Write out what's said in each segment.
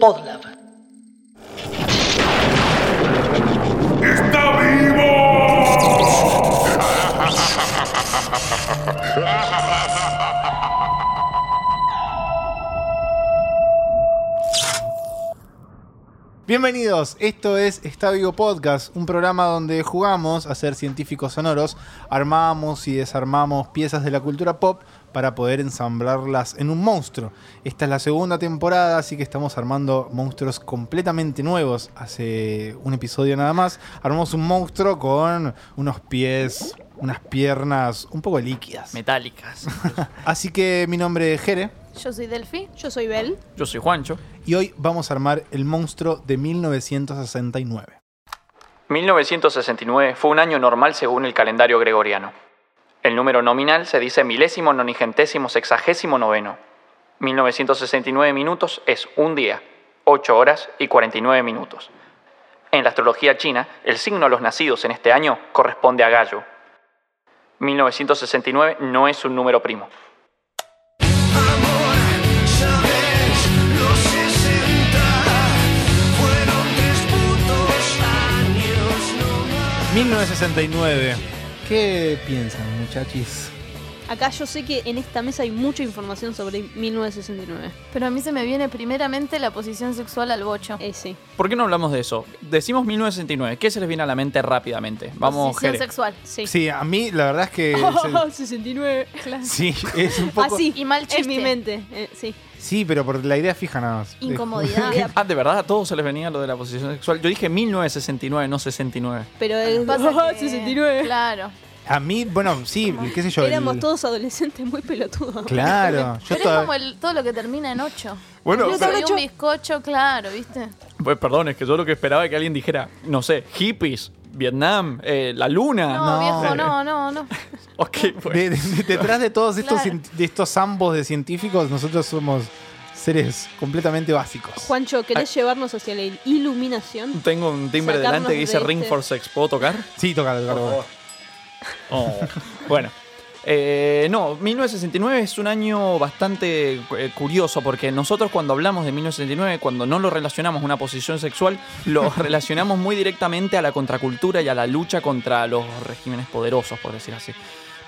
Podlab. ¡Está vivo! Bienvenidos, esto es Está Vivo Podcast, un programa donde jugamos a ser científicos sonoros, armamos y desarmamos piezas de la cultura pop para poder ensamblarlas en un monstruo. Esta es la segunda temporada, así que estamos armando monstruos completamente nuevos. Hace un episodio nada más, armamos un monstruo con unos pies, unas piernas un poco líquidas. metálicas. Así que mi nombre es Jere Yo soy Delphi. Yo soy Bel. Yo soy Juancho. y hoy vamos a armar el monstruo de 1969. 1969 fue un año normal según el calendario gregoriano. El número nominal se dice milésimo nonigentésimo sexagésimo noveno. 1969 minutos es un día, 8 horas y 49 minutos. En la astrología china, el signo de los nacidos en este año corresponde a Gallo. 1969 no es un número primo. 1969. ¿Qué piensan, muchachis? Acá yo sé que en esta mesa hay mucha información sobre 1969. Pero a mí se me viene primeramente la posición sexual al bocho. Eh, sí. ¿Por qué no hablamos de eso? Decimos 1969. ¿Qué se les viene a la mente rápidamente? Vamos, posición Jere. sexual. Sí. Sí, a mí la verdad es que... Oh, 69. Claro. Sí, es un poco... Así, Y mal en mi mente. eh, sí. Sí, pero por la idea fija nada más. Incomodidad. Ah, ¿de verdad a todos se les venía lo de la posición sexual? Yo dije 1969, no 69. Pero es Pasa oh, que- 69. Claro. A mí, bueno, sí, qué sé yo. Éramos el- todos adolescentes muy pelotudos. Claro, yo Pero es como el- todo lo que termina en 8. Bueno, Yo pero- soy un bizcocho, claro, ¿viste? Pues perdón, es que yo lo que esperaba es que alguien dijera, no sé, hippies, Vietnam, eh, la luna. No, No. viejo, no, no, no. Ok, pues. de- de- detrás de todos estos, Claro. cien- de estos ambos de científicos, nosotros somos seres completamente básicos. Juancho, ¿querés llevarnos hacia la iluminación? Tengo un timbre Sacarnos delante que dice de Ring este- for Sex. ¿Puedo tocar? Sí, toca. Oh. Bueno. Eh, no, 1969 es un año bastante eh, curioso porque nosotros cuando hablamos de 1969, cuando no lo relacionamos a una posición sexual, lo relacionamos muy directamente a la contracultura y a la lucha contra los regímenes poderosos, por decir así.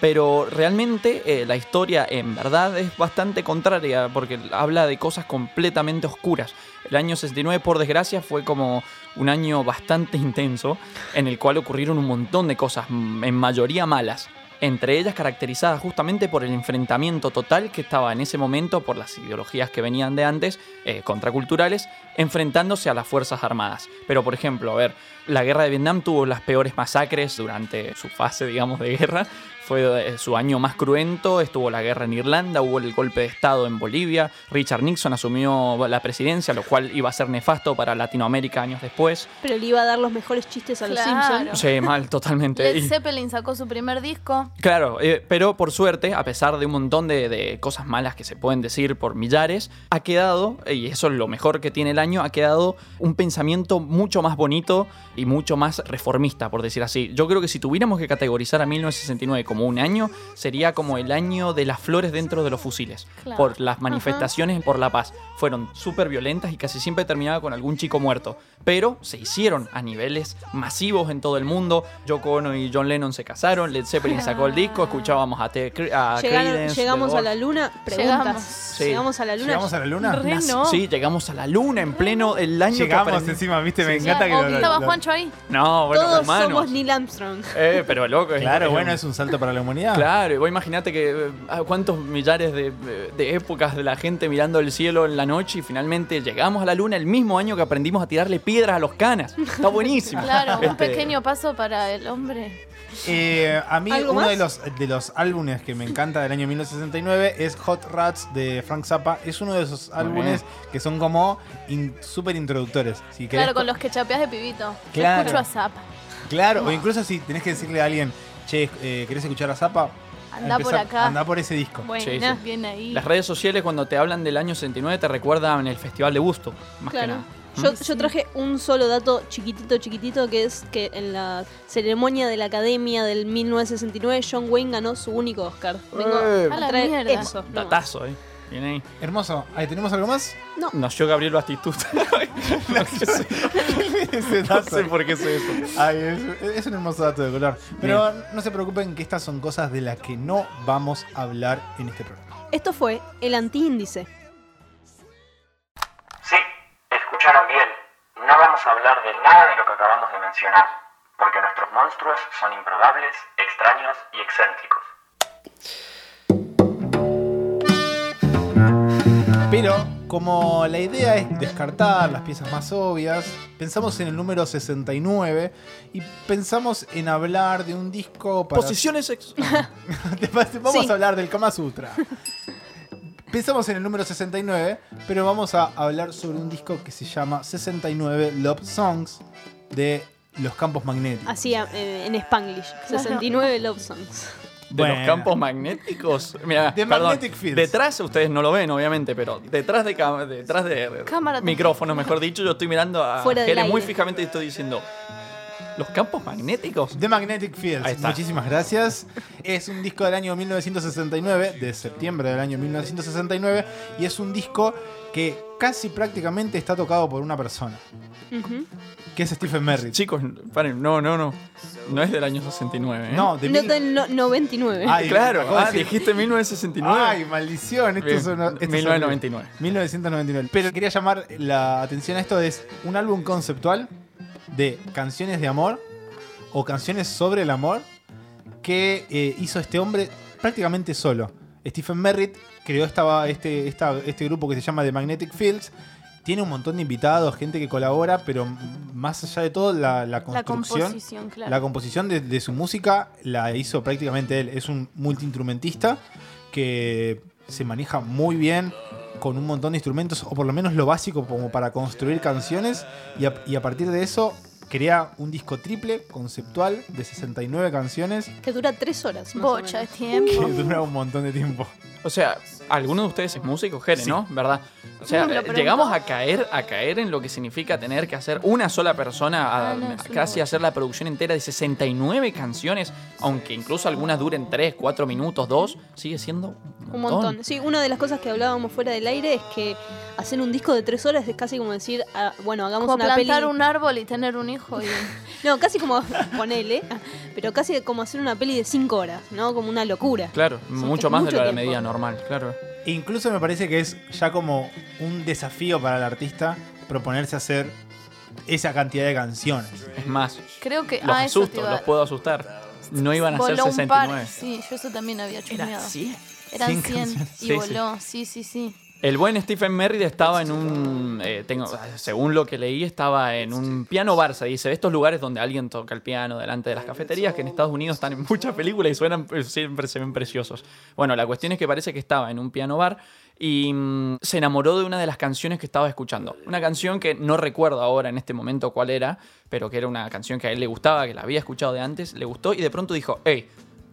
Pero realmente eh, la historia en verdad es bastante contraria porque habla de cosas completamente oscuras. El año 69, por desgracia, fue como un año bastante intenso en el cual ocurrieron un montón de cosas, mm, en mayoría malas. Entre ellas caracterizadas justamente por el enfrentamiento total que estaba en ese momento por las ideologías que venían de antes, eh, contraculturales, enfrentándose a las Fuerzas Armadas. Pero por ejemplo, a ver, la guerra de Vietnam tuvo las peores masacres durante su fase, digamos, de guerra. Fue eh, su año más cruento, estuvo la guerra en Irlanda, hubo el golpe de Estado en Bolivia, Richard Nixon asumió la presidencia, lo cual iba a ser nefasto para Latinoamérica años después. Pero le iba a dar los mejores chistes a los. Simpsons. Sí, mal, totalmente. Led Y- Zeppelin sacó su primer disco. Claro, eh, pero por suerte, a pesar de un montón de, de cosas malas que se pueden decir por millares, ha quedado, y eso es lo mejor que tiene el año, ha quedado un pensamiento mucho más bonito y mucho más reformista, por decir así. Yo creo que si tuviéramos que categorizar a 1969 como un año, sería como el año de las flores dentro de los fusiles. Claro. Por las manifestaciones por la paz. Fueron súper violentas y casi siempre terminaba con algún chico muerto. Pero se hicieron a niveles masivos en todo el mundo. Yoko Ono y John Lennon se casaron, Led Zeppelin sacó el disco, escuchábamos a, Te- a Llegaron- Creedence, llegamos a la luna. Llegamos. Preguntas. Sí. Llegamos a la luna. ¿Llegamos a la luna? Re Nas- no. Sí, llegamos a la luna en pleno el año Llegamos encima, viste, me Sí, encanta que lo- Estaba lo- Juancho ahí. No, bueno, Todos humanos. somos Neil Armstrong. Eh, pero loco. es- Claro, es- bueno, es un salto para la humanidad. Claro, y vos imaginate que eh, ah, cuántos millares de, de épocas de la gente mirando el cielo en la noche y finalmente llegamos a la luna el mismo año que aprendimos a tirarle piedras a los canas. Está buenísimo. Claro, un Este, pequeño paso para el hombre. Eh, a mí ¿Algo uno más? de los, de los álbumes que me encanta del año 1969 es Hot Rats de Frank Zappa. Es uno de esos álbumes que son como in- súper introductores. Si Claro, co- con los que chapeas de pibito. Yo Claro. escucho a Zappa. Claro, o incluso si tenés que decirle a alguien, che, eh, ¿querés escuchar a Zappa? Anda por acá. Anda por ese disco. Buena. Sí, sí. Bien ahí. Las redes sociales cuando te hablan del año 69 te recuerdan el Festival de Busto, más que Claro. nada. Yo, yo traje un solo dato chiquitito, chiquitito, que es que en la ceremonia de la Academia del 1969 John Wayne ganó su único Oscar. Vengo Eh. a A la traer mierda. eso. no. Datazo, ¿eh? Bien ahí. Hermoso. Ahí tenemos algo más. Nació Gabriel Batistuta. no, sé, no sé por qué sé eso. Ay, es, es un hermoso dato de color. Pero no se preocupen que estas son cosas de las que no vamos a hablar en este programa. Esto fue el antiíndice. Sí, escucharon bien. No vamos a hablar de nada de lo que acabamos de mencionar, porque nuestros monstruos son improbables, extraños y excéntricos. Pero como la idea es descartar las piezas más obvias, pensamos en el número 69 y pensamos en hablar de un disco para... Posiciones parece- Vamos Sí. a hablar del Kama Sutra. Pensamos en el número 69, pero vamos a hablar sobre un disco que se llama 69 Love Songs de Los Campos Magnéticos. Así en Spanglish. 69 Love Songs. De Bueno. los campos magnéticos. Mira, De magnetic fields. Detrás, ustedes no lo ven, obviamente, pero detrás de, detrás de Cámara. micrófono, mejor dicho, yo estoy mirando a Fuera Jere muy fijamente y estoy diciendo. ¿Los campos magnéticos? The Magnetic Fields. Muchísimas gracias. Es un disco del año 1969, de septiembre del año 1969, y es un disco que casi prácticamente está tocado por una persona, que es Stephen Merritt. Chicos, paren, no, no, no. No es del año 69. ¿eh? No, de No mil- del no- 99. Ay, claro. Ah, dijiste 1969. Ay, maldición. Esto Bien, es una- esto es 1999. horrible. 1999. Pero quería llamar la atención a esto. Es un álbum conceptual de canciones de amor o canciones sobre el amor que eh, hizo este hombre prácticamente solo. Stephen Merritt creó esta, este, esta- este grupo que se llama The Magnetic Fields. Tiene un montón de invitados, gente que colabora, pero más allá de todo, la, la La construcción. composición, claro. La composición de, de su música la hizo prácticamente él. Es un multiinstrumentista que se maneja muy bien con un montón de instrumentos, o por lo menos lo básico como para construir canciones. Y a, y a partir de eso crea un disco triple conceptual de 69 canciones Que dura tres horas. Más Bocha de menos. que tiempo. dura un montón de tiempo. O sea, alguno de ustedes es músico, Jere, Sí. ¿no? ¿Verdad? O sea, llegamos a caer, a caer en lo que significa tener que hacer una sola persona, a- Ah, no, casi hacer la producción entera de 69 canciones, aunque incluso algunas duren 3, 4 minutos, 2, sigue siendo un, Un montón. Sí, una de las cosas que hablábamos fuera del aire es que hacer un disco de tres horas es casi como decir, ah, bueno, hagamos Como una peli. plantar un árbol y tener un hijo. Y... No, casi como ponele, pero casi como hacer una peli de cinco horas, ¿no? Como una locura. Claro, mucho más mucho de lo de la medida normal, claro. E incluso me parece que es ya como un desafío para el artista proponerse hacer esa cantidad de canciones. Es más, Creo que. los ah, eso te asusto, iba- los puedo asustar. No iban a ser voló un par. 69. Sí, yo eso también había Era chusmeado. así. Eran 100 100 canciones. y Sí, sí. voló. Sí, sí, sí. El buen Stephen Merritt estaba en un. eh, tengo, según lo que leí, estaba en un piano bar. Se dice, estos lugares donde alguien toca el piano delante de las cafeterías, que en Estados Unidos están en muchas películas y suenan, eh, siempre se ven preciosos. Bueno, la cuestión es que parece que estaba en un piano bar y mm, se enamoró de una de las canciones que estaba escuchando. Una canción que no recuerdo ahora en este momento cuál era, pero que era una canción que a él le gustaba, que la había escuchado de antes, le gustó y de pronto dijo, hey,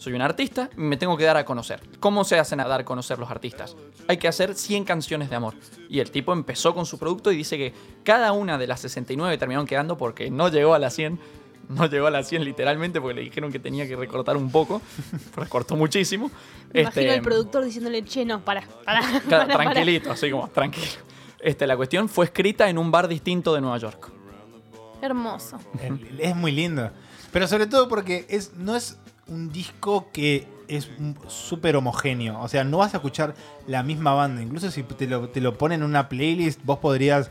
soy un artista y me tengo que dar a conocer. ¿Cómo se hacen a dar a conocer los artistas? Hay que hacer 100 canciones de amor. Y el tipo empezó con su producto y dice que cada una de las 69 terminaron quedando porque no llegó a las 100. No llegó a las 100 literalmente porque le dijeron que tenía que recortar un poco. Recortó muchísimo. Me Imagino Este, el productor diciéndole, che, no, para, para. Tranquilito, así como tranquilo. Este, la cuestión fue escrita en un bar distinto de Nueva York. Hermoso. Es muy lindo. Pero sobre todo porque es, no es un disco que es súper homogéneo. O sea, no vas a escuchar la misma banda. Incluso si te lo, te lo ponen en una playlist, vos podrías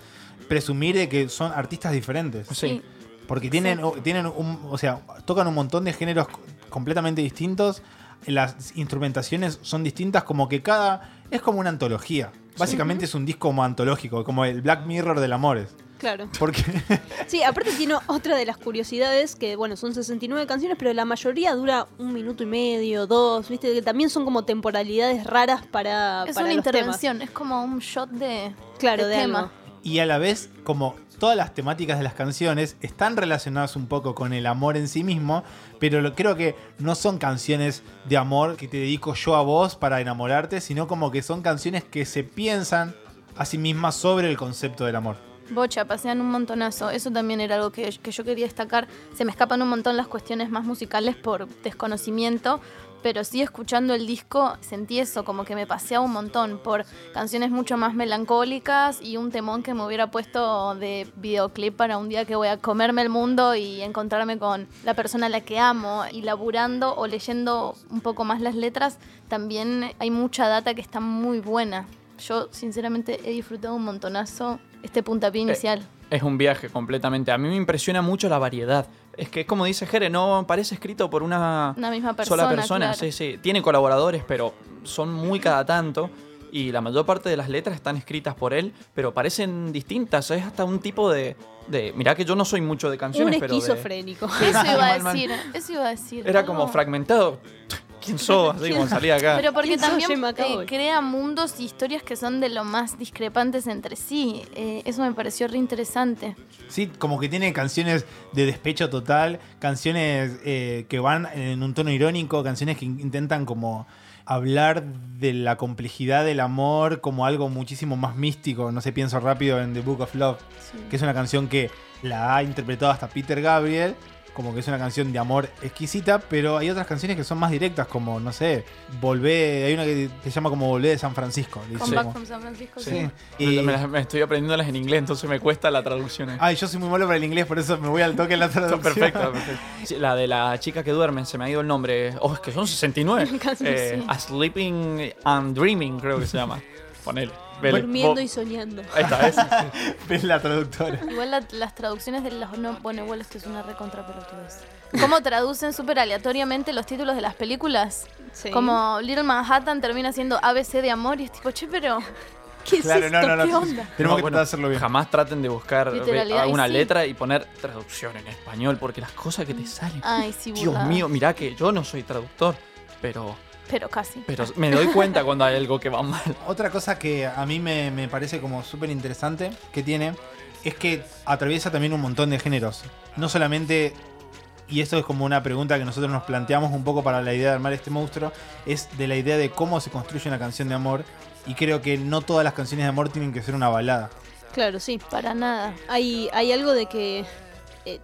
presumir de que son artistas diferentes. Sí. Porque tienen, Sí. tienen un, o sea, tocan un montón de géneros co- completamente distintos. Las instrumentaciones son distintas, como que cada. Es como una antología. Básicamente es un disco como antológico, como el Black Mirror del Amores. Claro. Porque. Sí, aparte tiene otra de las curiosidades que, bueno, son 69 canciones, pero la mayoría dura un minuto y medio, dos, ¿viste? Que también son como temporalidades raras para, Es para una los intervención, es como un shot de. Claro, de, tema. algo. y a la vez, como todas las temáticas de las canciones están relacionadas un poco con el amor en sí mismo, pero lo- creo que no son canciones de amor que te dedico yo a vos para enamorarte, sino como que son canciones que se piensan a sí mismas sobre el concepto del amor. Bocha, pasean un montonazo. Eso también era algo que, yo quería destacar. Se me escapan un montón las cuestiones más musicales por desconocimiento. pero sí escuchando el disco sentí eso, como que me paseaba un montón por canciones mucho más melancólicas y un temón que me hubiera puesto de videoclip para un día que voy a comerme el mundo y encontrarme con la persona a la que amo y laburando o leyendo un poco más las letras, también hay mucha data que está muy buena. Yo sinceramente he disfrutado un montonazo este puntapié inicial. Es un viaje completamente. A mí me impresiona mucho la variedad. Es que, como dice Jere, no parece escrito por una, Una misma persona. sola persona. claro. Sí, sí. Tiene colaboradores, pero son muy cada tanto. Y la mayor parte de las letras están escritas por él, pero parecen distintas. Es hasta un tipo de. de mirá que yo no soy mucho de Un canciones, pero. de- esquizofrénico. Eso iba a decir, eso iba a decir. era como fragmentado. ¿Quién sos? Así como salía acá. Pero porque ¿Quién sos, también eh, crea mundos y historias que son de lo más discrepantes entre sí. Eh, eso me pareció re interesante. Sí, como que tiene canciones de despecho total, canciones eh, que van en un tono irónico, canciones que in- intentan como hablar de la complejidad del amor como algo muchísimo más místico. No sé, pienso rápido en The Book of Love, que es una canción que la ha interpretado hasta Peter Gabriel, como que es una canción de amor exquisita, pero hay otras canciones que son más directas, como, no sé, Volvé, hay una que se llama como Volvé de San Francisco. Come dice Back como- from San Francisco. Sí. sí. Y- Me, las- me estoy aprendiéndolas en inglés, entonces me cuesta la traducción. ahí. Ay, yo soy muy malo para el inglés, por eso me voy al toque en la traducción. Perfecto, perfecto. Sí, la de la chica que duerme, se me ha ido el nombre. Oh, es que son 69. Casi, Eh, sí. A Sleeping and Dreaming, creo que se llama. Ponele. Durmiendo y soñando. Ahí está, ese. Ves la traductora. Igual la- las traducciones de los... No, bueno, igual esto es una recontra pelotudez. ¿Cómo traducen súper aleatoriamente los títulos de las películas? Sí. Como Little Manhattan termina siendo ABC de amor y es tipo, che, pero... ¿Qué es Claro, esto? no, no, no. ¿Qué onda? Tenemos No, que bueno, tratar de hacerlo bien. Jamás traten de buscar y alguna sí. letra y poner traducción en español, porque las cosas que te salen. Ay, sí, Dios mío, mirá que yo no soy traductor, pero, Pero casi. pero me doy cuenta cuando hay algo que va mal. Otra cosa que a mí me, me parece como súper interesante que tiene es que atraviesa también un montón de géneros. No solamente, y esto es como una pregunta que nosotros nos planteamos un poco para la idea de armar este monstruo, es de la idea de cómo se construye una canción de amor. Y creo que no todas las canciones de amor tienen que ser una balada. Claro, sí. Para nada. Hay, hay algo de que, eh,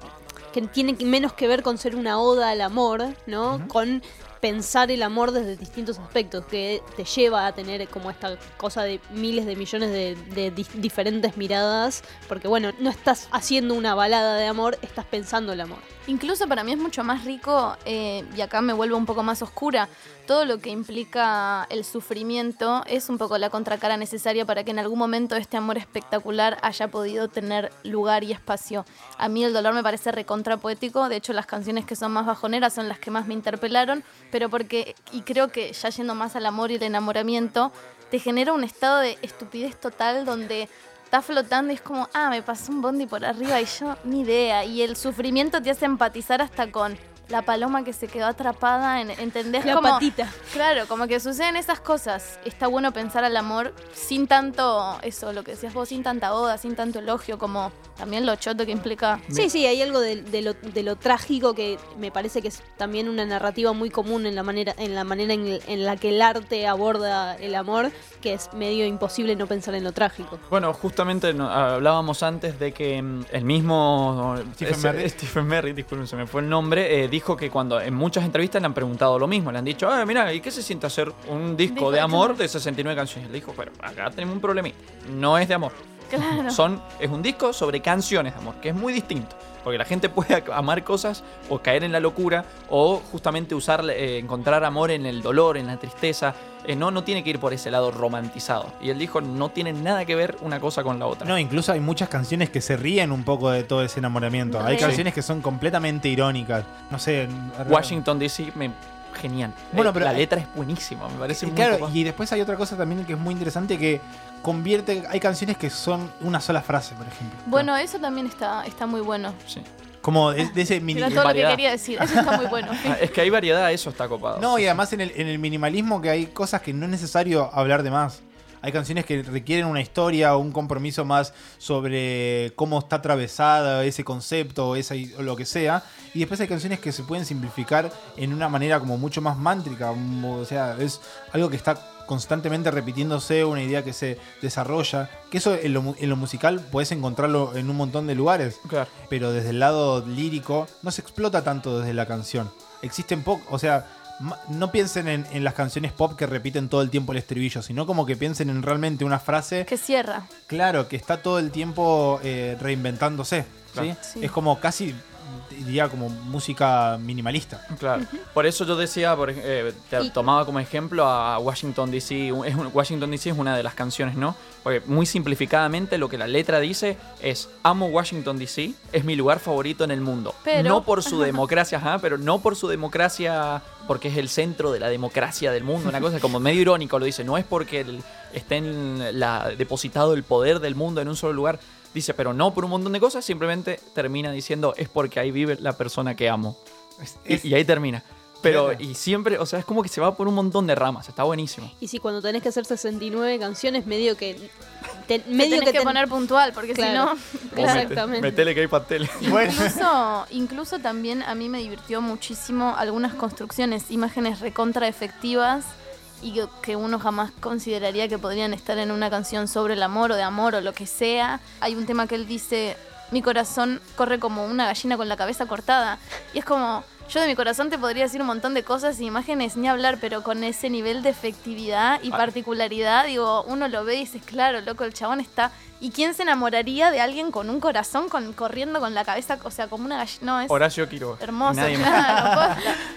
que tiene menos que ver con ser una oda al amor, ¿no? Con pensar el amor desde distintos aspectos, que te lleva a tener como esta cosa de miles de millones de, de di- diferentes miradas, porque bueno, no estás haciendo una balada de amor, estás pensando el amor. Incluso para mí es mucho más rico, eh, y acá me vuelvo un poco más oscura, todo lo que implica el sufrimiento es un poco la contracara necesaria para que en algún momento este amor espectacular haya podido tener lugar y espacio. A mí el dolor me parece recontra poético, de hecho las canciones que son más bajoneras son las que más me interpelaron, pero porque, y creo que ya yendo más al amor y el enamoramiento, te genera un estado de estupidez total donde está flotando y es como, ah, me pasó un bondi por arriba y yo ni idea. Y el sufrimiento te hace empatizar hasta con la paloma que se quedó atrapada, en, ¿entendés? La como, patita. Claro, como que suceden esas cosas. Está bueno pensar al amor sin tanto, eso, lo que decías vos, sin tanta oda, sin tanto elogio, como también lo choto que implica. Sí, sí, hay algo de, de lo, de lo trágico que me parece que es también una narrativa muy común en la manera en la manera en, en la que el arte aborda el amor, que es medio imposible no pensar en lo trágico. Bueno, justamente hablábamos antes de que mm, el mismo Stephen Merritt. Stephen Merritt, disculpen, se me fue el nombre, eh, dijo que cuando en muchas entrevistas le han preguntado lo mismo, le han dicho, ah, mira, ¿y qué se siente hacer un disco de amor. de 69 canciones? Le dijo, pero acá tenemos un problemita, no es de amor. Claro. Son, es un disco sobre canciones de amor, que es muy distinto. Porque la gente puede amar cosas o caer en la locura o justamente usar, eh, encontrar amor en el dolor, en la tristeza. Eh, no, no tiene que ir por ese lado romantizado. Y él dijo, no tiene nada que ver una cosa con la otra. No, incluso hay muchas canciones que se ríen un poco de todo ese enamoramiento. Hay Sí. canciones que son completamente irónicas. No sé. Washington DC, me, genial. Bueno, Eh, pero la hay- letra es buenísima, me parece Y muy claro, y después hay otra cosa también que es muy interesante que convierte. Hay canciones que son una sola frase, por ejemplo. Bueno, eso también está, está muy bueno. Sí. Como de, de ese mini. Era todo lo que quería decir. Eso está muy bueno. Ah, es que hay variedad, eso está copado. No, y además en el, en el minimalismo que hay cosas que no es necesario hablar de más. Hay canciones que requieren una historia o un compromiso más sobre cómo está atravesada ese concepto o, esa, o lo que sea. Y después hay canciones que se pueden simplificar en una manera como mucho más mántrica. O sea, es algo que está constantemente repitiéndose, una idea que se desarrolla. Que eso en lo, en lo musical puedes encontrarlo en un montón de lugares Claro. pero desde el lado lírico no se explota tanto desde la canción. Existen pocos, o sea, no piensen en, en las canciones pop que repiten todo el tiempo el estribillo, sino como que piensen en realmente una frase, Que cierra. claro, que está todo el tiempo eh, reinventándose. ¿sí? Claro. Sí. Es como casi, diría, como música minimalista. Claro. Por eso yo decía, por, eh, te Y- tomaba como ejemplo a Washington DC. Un- Es un- Washington DC es una de las canciones, ¿no? Porque muy simplificadamente lo que la letra dice es: Amo Washington DC, es mi lugar favorito en el mundo. Pero- No por su democracia, ajá, pero no por su democracia, porque es el centro de la democracia del mundo. Una cosa como medio irónico lo dice. No es porque el- esté en la, depositado el poder del mundo en un solo lugar. Dice, pero no por un montón de cosas, simplemente termina diciendo es porque ahí vive la persona que amo. Es- Y- es- y, ahí termina. Pero, Claro. y siempre, o sea, es como que se va por un montón de ramas. Está buenísimo. Y si cuando tenés que hacer 69 canciones, medio que. te- Me medio tenés que, ten- poner puntual, porque Claro. si no. Claro. Exactamente. Metele que hay pastel. Bueno. Incluso, incluso también a mí me divirtió muchísimo algunas construcciones, imágenes recontra efectivas y que, que uno jamás consideraría que podrían estar en una canción sobre el amor o de amor o lo que sea. Hay un tema que él dice, mi corazón corre como una gallina con la cabeza cortada. Y es como, yo de mi corazón te podría decir un montón de cosas y imágenes ni hablar, pero con ese nivel de efectividad y Ah. particularidad, digo, uno lo ve y dices, claro, loco, el chabón está... ¿Y quién se enamoraría de alguien con un corazón con, corriendo con la cabeza, o sea, como una gallina? No, es Horacio Quiroga. hermoso, Nadie claro.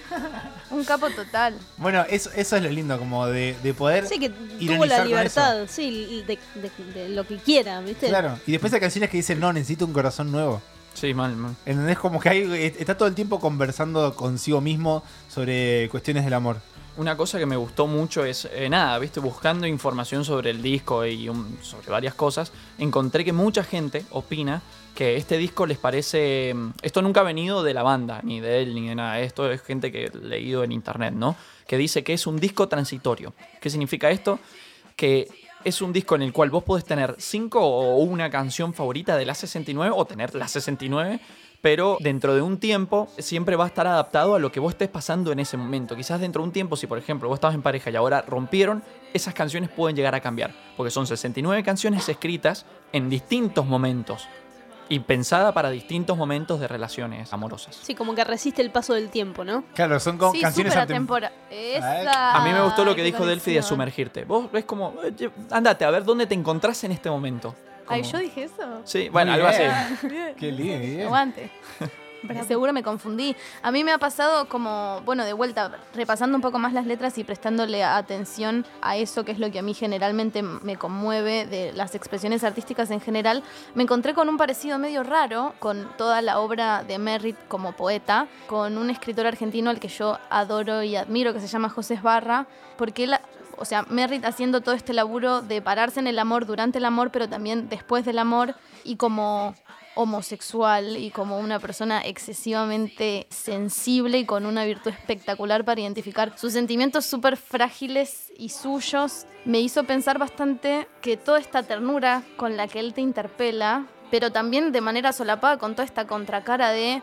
Un capo total. Bueno, eso, eso es lo lindo, como de, de poder. Sí, que tuvo la libertad, sí, de, de- de lo que quiera, ¿viste? Claro. Y después hay canciones que dicen, no, necesito un corazón nuevo. Sí, mal, mal. ¿Entendés? Como que hay, está todo el tiempo conversando consigo mismo sobre cuestiones del amor. Una cosa que me gustó mucho es, eh, nada, viste, buscando información sobre el disco y un- sobre varias cosas, encontré que mucha gente opina que este disco les parece... mm, Esto nunca ha venido de la banda, ni de él, ni de nada. Esto es gente que he leído en internet, ¿no? Que dice que es un disco transitorio. ¿Qué significa esto? Que es un disco en el cual vos podés tener cinco o una canción favorita de la 69 o tener la 69, pero dentro de un tiempo siempre va a estar adaptado a lo que vos estés pasando en ese momento. Quizás dentro de un tiempo, si por ejemplo vos estabas en pareja y ahora rompieron, esas canciones pueden llegar a cambiar, porque son 69 canciones escritas en distintos momentos y pensada para distintos momentos de relaciones amorosas. Sí, como que resiste el paso del tiempo, ¿no? Claro, son como sí, canciones atemporales. A mí me gustó lo que dijo Delphi de sumergirte. Vos ves como, eh, andate a ver dónde te encontrás en este momento. Ay, Como- yo dije eso. Sí, bueno, Muy algo bien. así. Qué lindo. bien. Aguante. Seguro me confundí. A mí me ha pasado como, bueno, de vuelta, repasando un poco más las letras y prestándole atención a eso que es lo que a mí generalmente me conmueve de las expresiones artísticas en general, me encontré con un parecido medio raro con toda la obra de Merritt como poeta, con un escritor argentino al que yo adoro y admiro, que se llama José Esbarra, porque él o sea, Merritt haciendo todo este laburo de pararse en el amor durante el amor, pero también después del amor, y como homosexual y como una persona excesivamente sensible y con una virtud espectacular para identificar sus sentimientos súper frágiles y suyos, me hizo pensar bastante que toda esta ternura con la que él te interpela, pero también de manera solapada con toda esta contracara de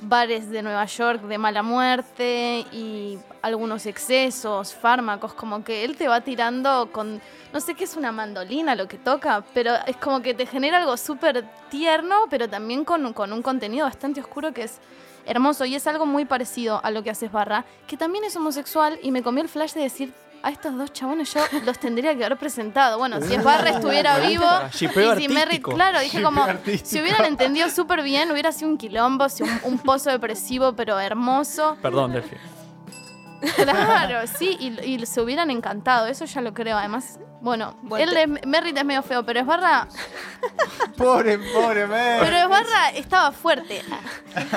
bares de Nueva York de mala muerte y algunos excesos, fármacos, como que él te va tirando con, no sé qué es una mandolina lo que toca, pero es como que te genera algo súper tierno, pero también con, con un contenido bastante oscuro que es hermoso. Y es algo muy parecido a lo que haces Barra, que también es homosexual y me comió el flash de decir... A estos dos chabones yo los tendría que haber presentado. Bueno, si Esbarra estuviera vivo Shipeo y si Merritt, claro, dije Shipeo como, artístico. si hubieran entendido súper bien, hubiera sido un quilombo, si un, un pozo depresivo, pero hermoso. Perdón, Delphi. Claro, sí, y, y se hubieran encantado, eso ya lo creo. Además, bueno, Bueno, él es, Merritt es medio feo, pero Esbarra, Pobre, pobre, man. pero Esbarra estaba fuerte.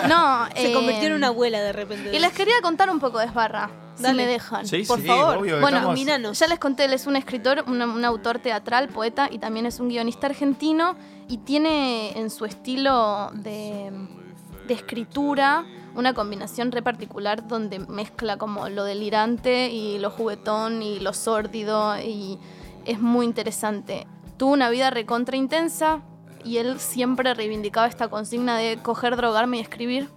No, Se eh, convirtió en una abuela de repente. Y les quería contar un poco de Esbarra, si Dale. me dejan. Sí, Por sí. favor. obvio, Bueno, estamos-. Ya les conté, él es un escritor, un, un autor teatral, poeta y también es un guionista argentino y tiene en su estilo de, de escritura una combinación re particular donde mezcla como lo delirante y lo juguetón y lo sórdido y es muy interesante. Tuvo una vida recontra intensa y él siempre reivindicaba esta consigna de coger, drogarme y escribir.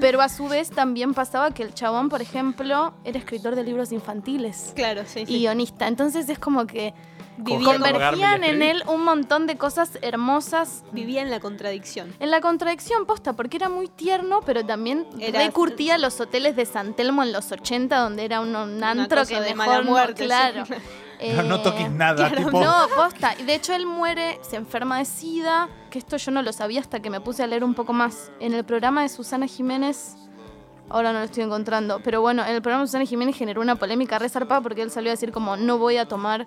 Pero a su vez también pasaba que el chabón, por ejemplo, era escritor de libros infantiles Claro, sí, y sí. guionista. Entonces es como que Vivía, Coger, colgarme y Convergían en él un montón de cosas hermosas. vivía en la contradicción. En la contradicción posta, porque era muy tierno, pero también Era- recurtía los hoteles de San Telmo en los 80, donde era un, un antro que de mejor mala sí. claro. No, no Eh, toques nada, claro, tipo. No, posta. Y de hecho él muere, se enferma de SIDA, que esto yo no lo sabía hasta que me puse a leer un poco más. En el programa de Susana Jiménez, ahora no lo estoy encontrando, pero bueno, en el programa de Susana Jiménez generó una polémica resarpada porque él salió a decir como no voy a tomar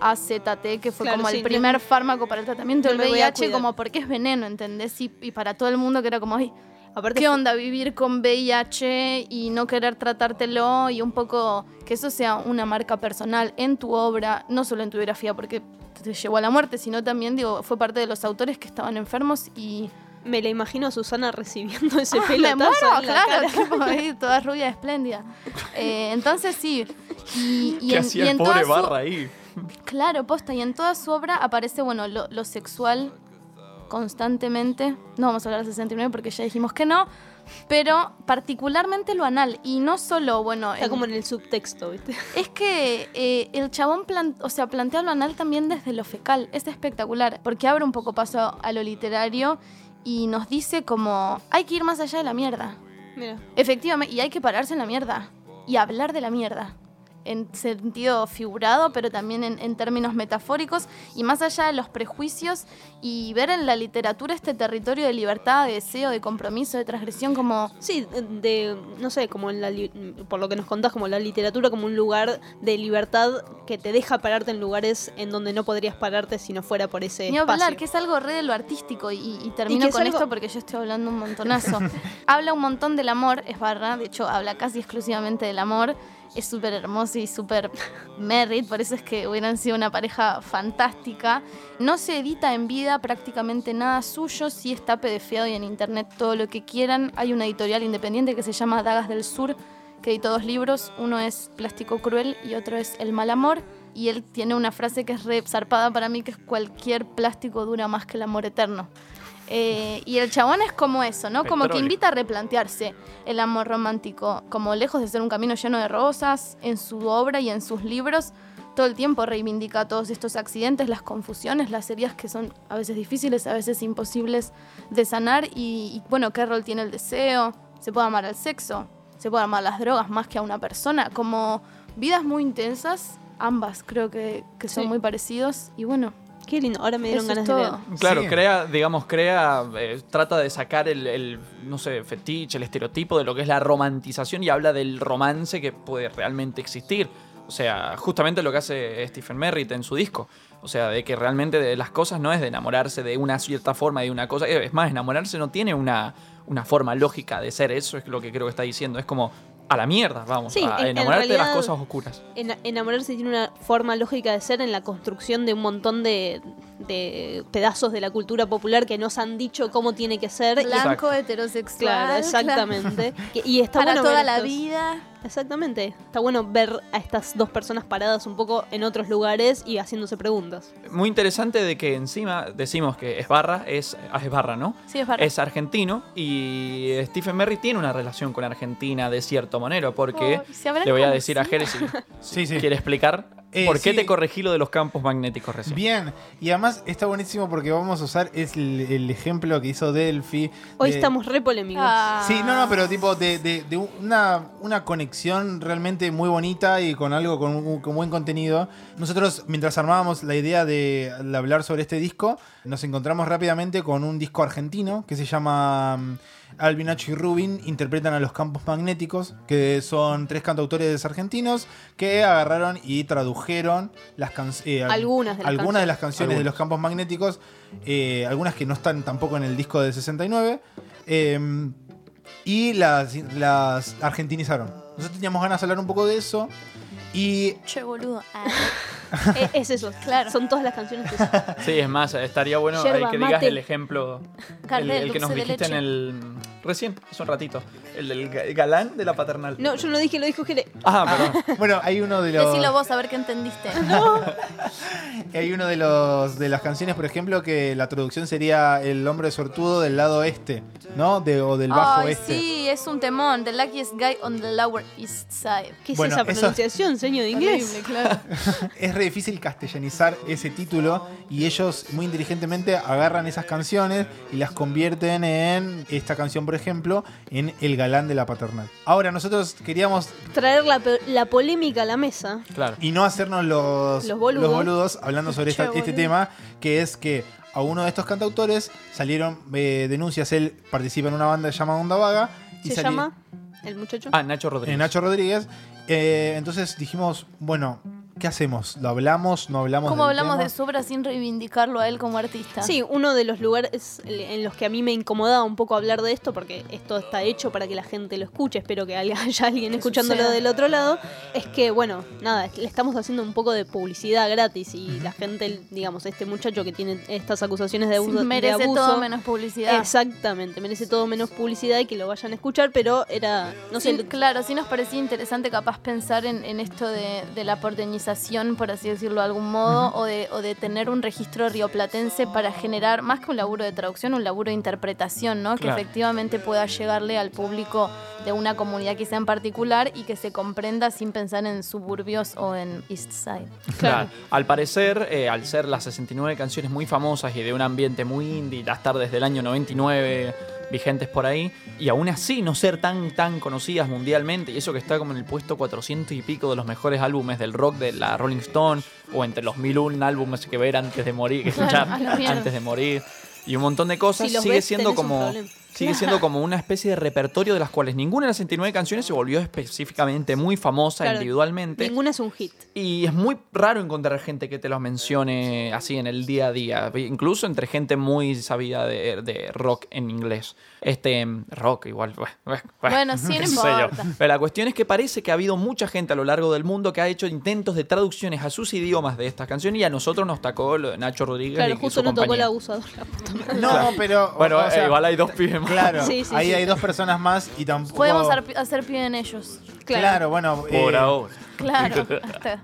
AZT, que fue Claro, como sí, el no- primer fármaco para el tratamiento no del VIH, como porque es veneno, ¿entendés? Y, y para todo el mundo que era como, ay, Aparte ¿Qué onda vivir con VIH y no querer tratártelo y un poco que eso sea una marca personal en tu obra, no solo en tu biografía porque te llevó a la muerte, sino también digo, fue parte de los autores que estaban enfermos y Me la imagino a Susana recibiendo ese Ah, me pelotazo muero, en la claro, cara. tipo ahí, toda rubia espléndida. Eh, entonces sí, y, y ¿Qué en, hacía y el en pobre toda su- Barra ahí? Claro, posta. Y en toda su obra aparece, bueno, lo, lo sexual constantemente. No vamos a hablar de 69 porque ya dijimos que no. Pero particularmente lo anal. Y no solo, bueno. Está como en el subtexto, ¿viste? Es que eh, el chabón plan- o sea, plantea lo anal también desde lo fecal. Es espectacular. Porque abre un poco paso a lo literario y nos dice como. Hay que ir más allá de la mierda. Mira. Efectivamente, y hay que pararse en la mierda y hablar de la mierda. En sentido figurado, pero también en, en términos metafóricos, y más allá de los prejuicios, y ver en la literatura este territorio de libertad, de deseo, de compromiso, de transgresión, como Sí, de, no sé, como en la, li- por lo que nos contás, como la literatura como un lugar de libertad que te deja pararte en lugares en donde no podrías pararte si no fuera por ese Ni espacio. hablar, que es algo re de lo artístico. Y, y termino es con algo- esto porque yo estoy hablando un montonazo. habla un montón del amor, es barra, de hecho, habla casi exclusivamente del amor. Es súper hermoso y súper merit, por eso es que hubieran sido una pareja fantástica. No se edita en vida prácticamente nada suyo, sí está pedefeado y en internet todo lo que quieran. Hay una editorial independiente que se llama Dagas del Sur, que editó dos libros. Uno es Plástico Cruel y otro es El Mal Amor. Y él tiene una frase que es re zarpada para mí, que es cualquier plástico dura más que el amor eterno. Eh, y el chabón es como eso, ¿no? Como que invita a replantearse el amor romántico, como lejos de ser un camino lleno de rosas, en su obra y en sus libros, todo el tiempo reivindica todos estos accidentes, las confusiones, las heridas que son a veces difíciles, a veces imposibles de sanar. Y, y, bueno, ¿qué rol tiene el deseo? ¿Se puede amar al sexo? ¿Se puede amar las drogas más que a una persona? Como vidas muy intensas, ambas creo que, que son Sí. muy parecidos. Y bueno, Qué lindo, ahora me dieron eso ganas de. Claro, Sí. crea, digamos, crea, eh, trata de sacar el, el, no sé, fetiche, el estereotipo de lo que es la romantización y habla del romance que puede realmente existir. O sea, justamente lo que hace Stephen Merritt en su disco. O sea, de que realmente de las cosas no es de enamorarse de una cierta forma de una cosa. Es más, enamorarse no tiene una, una forma lógica de ser. Eso es lo que creo que está diciendo. Es como a la mierda, vamos. Sí, a en- en enamorarte de las cosas oscuras. En- enamorarse tiene una forma lógica de ser en la construcción de un montón de, de pedazos de la cultura popular que nos han dicho cómo tiene que ser. Blanco, heterosexual. claro, exactamente. Que- y está Para bueno toda ver la estos- vida. Exactamente. Está bueno ver a estas dos personas paradas un poco en otros lugares y haciéndose preguntas. Muy interesante de que encima decimos que Esbarra es, ah, es Barra, ¿no? Sí, es verdad. es argentino y Stephen Merry tiene una relación con Argentina de cierto manera porque Oh, ¿se habrán le voy a decir a? Jerez si Sí, sí. quiere explicar Eh, por qué sí. te corregí lo de los campos magnéticos recién. Bien, y además está buenísimo porque vamos a usar es el, el ejemplo que hizo Delphi. Hoy de- estamos re polémicos. Ah. Sí, no, no, pero tipo de, de- de una, una conexión realmente muy bonita y con algo con, un- con buen contenido. Nosotros, mientras armábamos la idea de, de hablar sobre este disco, nos encontramos rápidamente con un disco argentino que se llama Albinacho y Rubin interpretan a los campos magnéticos, que son tres cantautores argentinos que agarraron y tradujeron las canciones. Algunas de las algunas de las canciones de los campos magnéticos, eh, algunas que no están tampoco en el disco del 69. eh, y las, las argentinizaron. Nosotros teníamos ganas de hablar un poco de eso. Y Che, boludo. Eh, es eso, Claro. Son todas las canciones de eso. Sí, es más, estaría bueno ahí Yerba que digas mate. el ejemplo, el, el que nos dijiste en el, recién, hace un ratito. El del ga- galán de la paternal. No, yo no dije, lo dijo Jere. Ah, perdón. Bueno, hay uno de los. Decilo vos a ver qué entendiste. Hay uno de los de las canciones, por ejemplo, que la traducción sería el hombre sortudo del lado este, ¿no? De, o del bajo Ay, este. sí, es un temón. The luckiest guy on the lower east side. ¿Qué es Bueno, esa eso- pronunciación, señor de inglés? Horrible, claro. Es re difícil castellanizar ese título y ellos muy inteligentemente agarran esas canciones y las convierten en esta canción, por ejemplo, en El galán de la paternal. Ahora, nosotros queríamos Traer la, la polémica a la mesa. Claro. y no hacernos los, Los boludos. hablando sobre esta- este tema, que es que a uno de estos cantautores salieron eh, denuncias. Él participa en una banda llamada Onda Vaga. Y ¿Se sali- llama el muchacho? Ah, Nacho Rodríguez. eh, Nacho Rodríguez. Eh, entonces dijimos, bueno, ¿qué hacemos? ¿Lo hablamos? ¿No hablamos? ¿Cómo del hablamos tema? de su obra sin reivindicarlo a él como artista? Sí, uno de los lugares en los que a mí me incomodaba un poco hablar de esto, porque esto está hecho para que la gente lo escuche, espero que haya alguien escuchándolo suceda. del otro lado, es que, bueno, nada, le estamos haciendo un poco de publicidad gratis y la gente, digamos, este muchacho que tiene estas acusaciones de abuso, de merece abuso, todo menos publicidad. Exactamente, merece todo menos publicidad y que lo vayan a escuchar, pero era, no sé, Sí, claro, sí nos parecía interesante capaz pensar en, en esto de, de la porteñización, por así decirlo de algún modo, o, de, o de tener un registro rioplatense para generar, más que un laburo de traducción, un laburo de interpretación, ¿no? Que efectivamente pueda llegarle al público de una comunidad quizá en particular y que se comprenda sin pensar en suburbios o en East Side. Claro. Al parecer, eh, al ser las 69 canciones muy famosas y de un ambiente muy indie, las tardes del año 99 vigentes por ahí, y aún así no ser tan tan conocidas mundialmente, y eso que está como en el puesto 400 y pico de los mejores álbumes del rock de la Rolling Stone, o entre los 1001 álbumes que ver antes de morir, que escuchar antes de morir, y un montón de cosas, Si sigue ves, siendo como... Sigue siendo como una especie de repertorio de las cuales ninguna de las 69 canciones se volvió específicamente muy famosa Claro, individualmente. ninguna es un hit. Y es muy raro encontrar gente que te los mencione así en el día a día, incluso entre gente muy sabida de, de rock en inglés. Este, rock igual. bueh, Bueno, sí, no qué sé yo. importa. Pero la cuestión es que parece que ha habido mucha gente a lo largo del mundo que ha hecho intentos de traducciones a sus idiomas de estas canciones y a nosotros nos de Nacho Rodríguez Claro, y justo no tocó el abusador. la puta madre. No, pero. Bueno, o sea, eh, igual hay dos pibes más. Claro, Sí, sí, ahí sí. hay dos personas más y tampoco. Podemos hacer, pie en ellos. Claro, bueno. Por eh, ahora. Claro, hasta,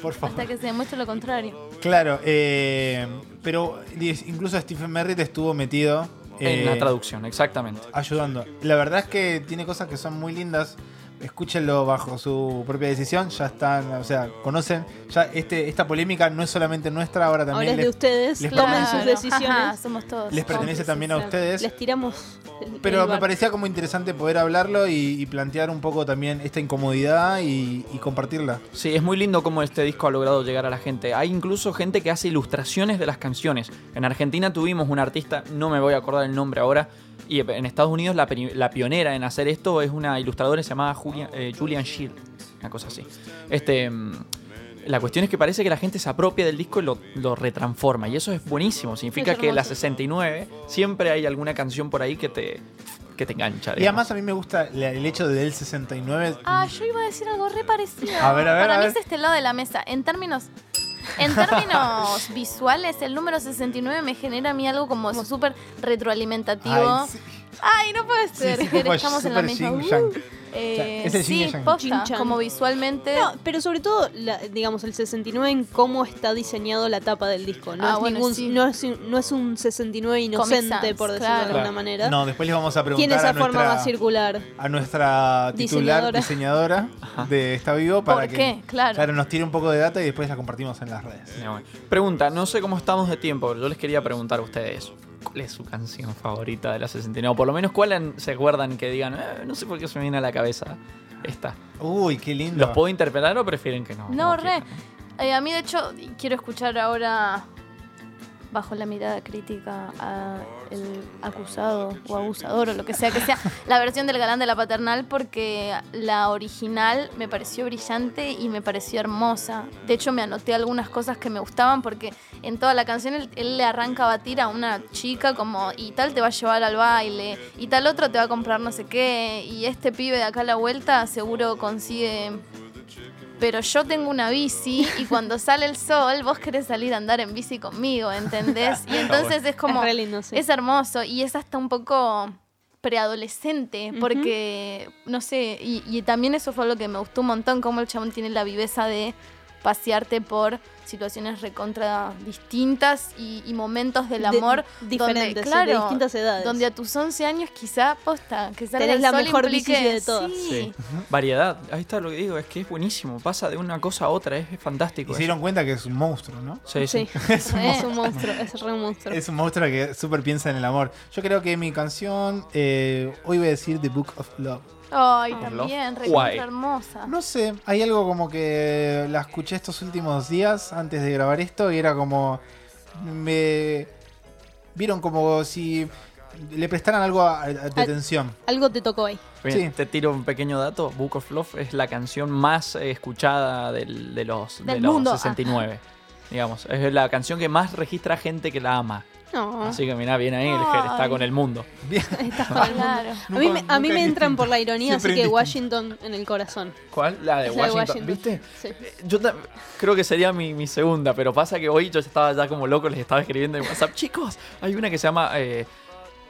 Por favor. hasta que se demuestre lo contrario. Claro, eh, pero incluso Stephen Merritt estuvo metido En eh, la traducción, exactamente. ayudando. La verdad es que tiene cosas que son muy lindas. Escúchenlo bajo su propia decisión. Ya están, o sea, conocen. Ya este, esta polémica no es solamente nuestra, ahora Ahora también es de les, ustedes, les tomen sus decisiones. Ajá, somos todos. les pertenece también a ustedes. Les tiramos. el- Pero el me parecía como interesante poder hablarlo y, y plantear un poco también esta incomodidad y, y compartirla. Sí, es muy lindo cómo este disco ha logrado llegar a la gente. Hay incluso gente que hace ilustraciones de las canciones. En Argentina tuvimos un artista, no me voy a acordar el nombre ahora, y en Estados Unidos la, pionera en hacer esto es una ilustradora llamada Julia- eh, Julian Shield, una cosa así. Este, mm, la cuestión es que parece que la gente se apropia del disco y lo, lo retransforma, y eso es buenísimo. Significa Es que la hermoso. 69 siempre hay alguna canción por ahí que te, que te engancha. Y además a mí me gusta el hecho de del 69. Ah, yo iba a decir algo re parecido. A ver, a ver, Para a mí ver. es este lado de la mesa. En términos. En términos visuales, el número 69 me genera a mí algo como súper retroalimentativo. Ay, sí. Ay, no puede ser. sí, estamos en la misma. Eh, y sí, posta, como visualmente. No, pero sobre todo, la- digamos, el 69 en cómo está diseñado la tapa del disco. No, Ah, es, bueno, ningún, sí. no, es, un- no es un 69 inocente, Sans, por decirlo claro. de alguna Claro. manera. No, después les vamos a preguntar Tiene esa a, forma nuestra, más circular. a nuestra titular Diseñadora. diseñadora, de Está Vivo para ¿Por que qué? Claro. nos tire un poco de data y después la compartimos en las redes. Bueno. Pregunta, no sé cómo estamos de tiempo, pero yo les quería preguntar a ustedes. ¿Cuál es su canción favorita de la 69? O por lo menos, ¿cuál se acuerdan que digan? "Eh, no sé por qué se me viene a la cabeza esta. Uy, qué lindo. ¿Los puedo interpretar o prefieren que no? No, re. Eh, a mí, de hecho, quiero escuchar ahora, bajo la mirada crítica, a el acusado o abusador o lo que sea que sea, la versión del galán de la paternal, porque la original me pareció brillante y me pareció hermosa. De hecho, me anoté algunas cosas que me gustaban porque en toda la canción él, le arranca a batir a una chica como, y tal te va a llevar al baile, y tal otro te va a comprar no sé qué, y este pibe de acá a la vuelta seguro consigue pero yo tengo una bici y cuando sale el sol vos querés salir a andar en bici conmigo, ¿entendés? Y entonces es como... es re lindo, sí. Es hermoso y es hasta un poco preadolescente, porque, no sé, y, y también eso fue lo que me gustó un montón, cómo el chabón tiene la viveza de pasearte por situaciones recontra distintas y, y momentos del De- amor diferentes, donde, claro, de distintas edades. donde a tus 11 años quizá posta, que salga Tenés el la sol mejor implique- de todas. Sí. Sí. Variedad. Ahí está lo que digo, es que es buenísimo. Pasa de una cosa a otra, es, es fantástico. Y se dieron cuenta que es un monstruo, ¿no? Sí, sí. Sí, es un, monstruo, es re un monstruo. Es un monstruo que súper piensa en el amor. Yo creo que mi canción, eh, hoy voy a decir The Book of Love. Ay, también, recontra hermosa. No sé, hay algo como que la escuché estos últimos días antes de grabar esto y era como. Me. Vieron como si le prestaran algo a- a- de atención. Algo te tocó ahí. Bien, Sí. Te tiro un pequeño dato. Book of Love es la canción más eh, escuchada del- de los, de los mundo. 69. Digamos, es la canción que más registra gente que la ama. No, Así que mirá, bien ahí, el Ger está con el mundo. Bien. estás con el mundo. Claro. A mí, me, a mí Nunca- me nunca entran por la ironía, así que. Washington en el corazón. ¿Cuál? La de Es la de Washington. ¿Viste? Sí. Yo ta- creo que sería mi, mi segunda, pero pasa que hoy yo estaba ya como loco, les estaba escribiendo en WhatsApp. Chicos, hay una que se llama. eh,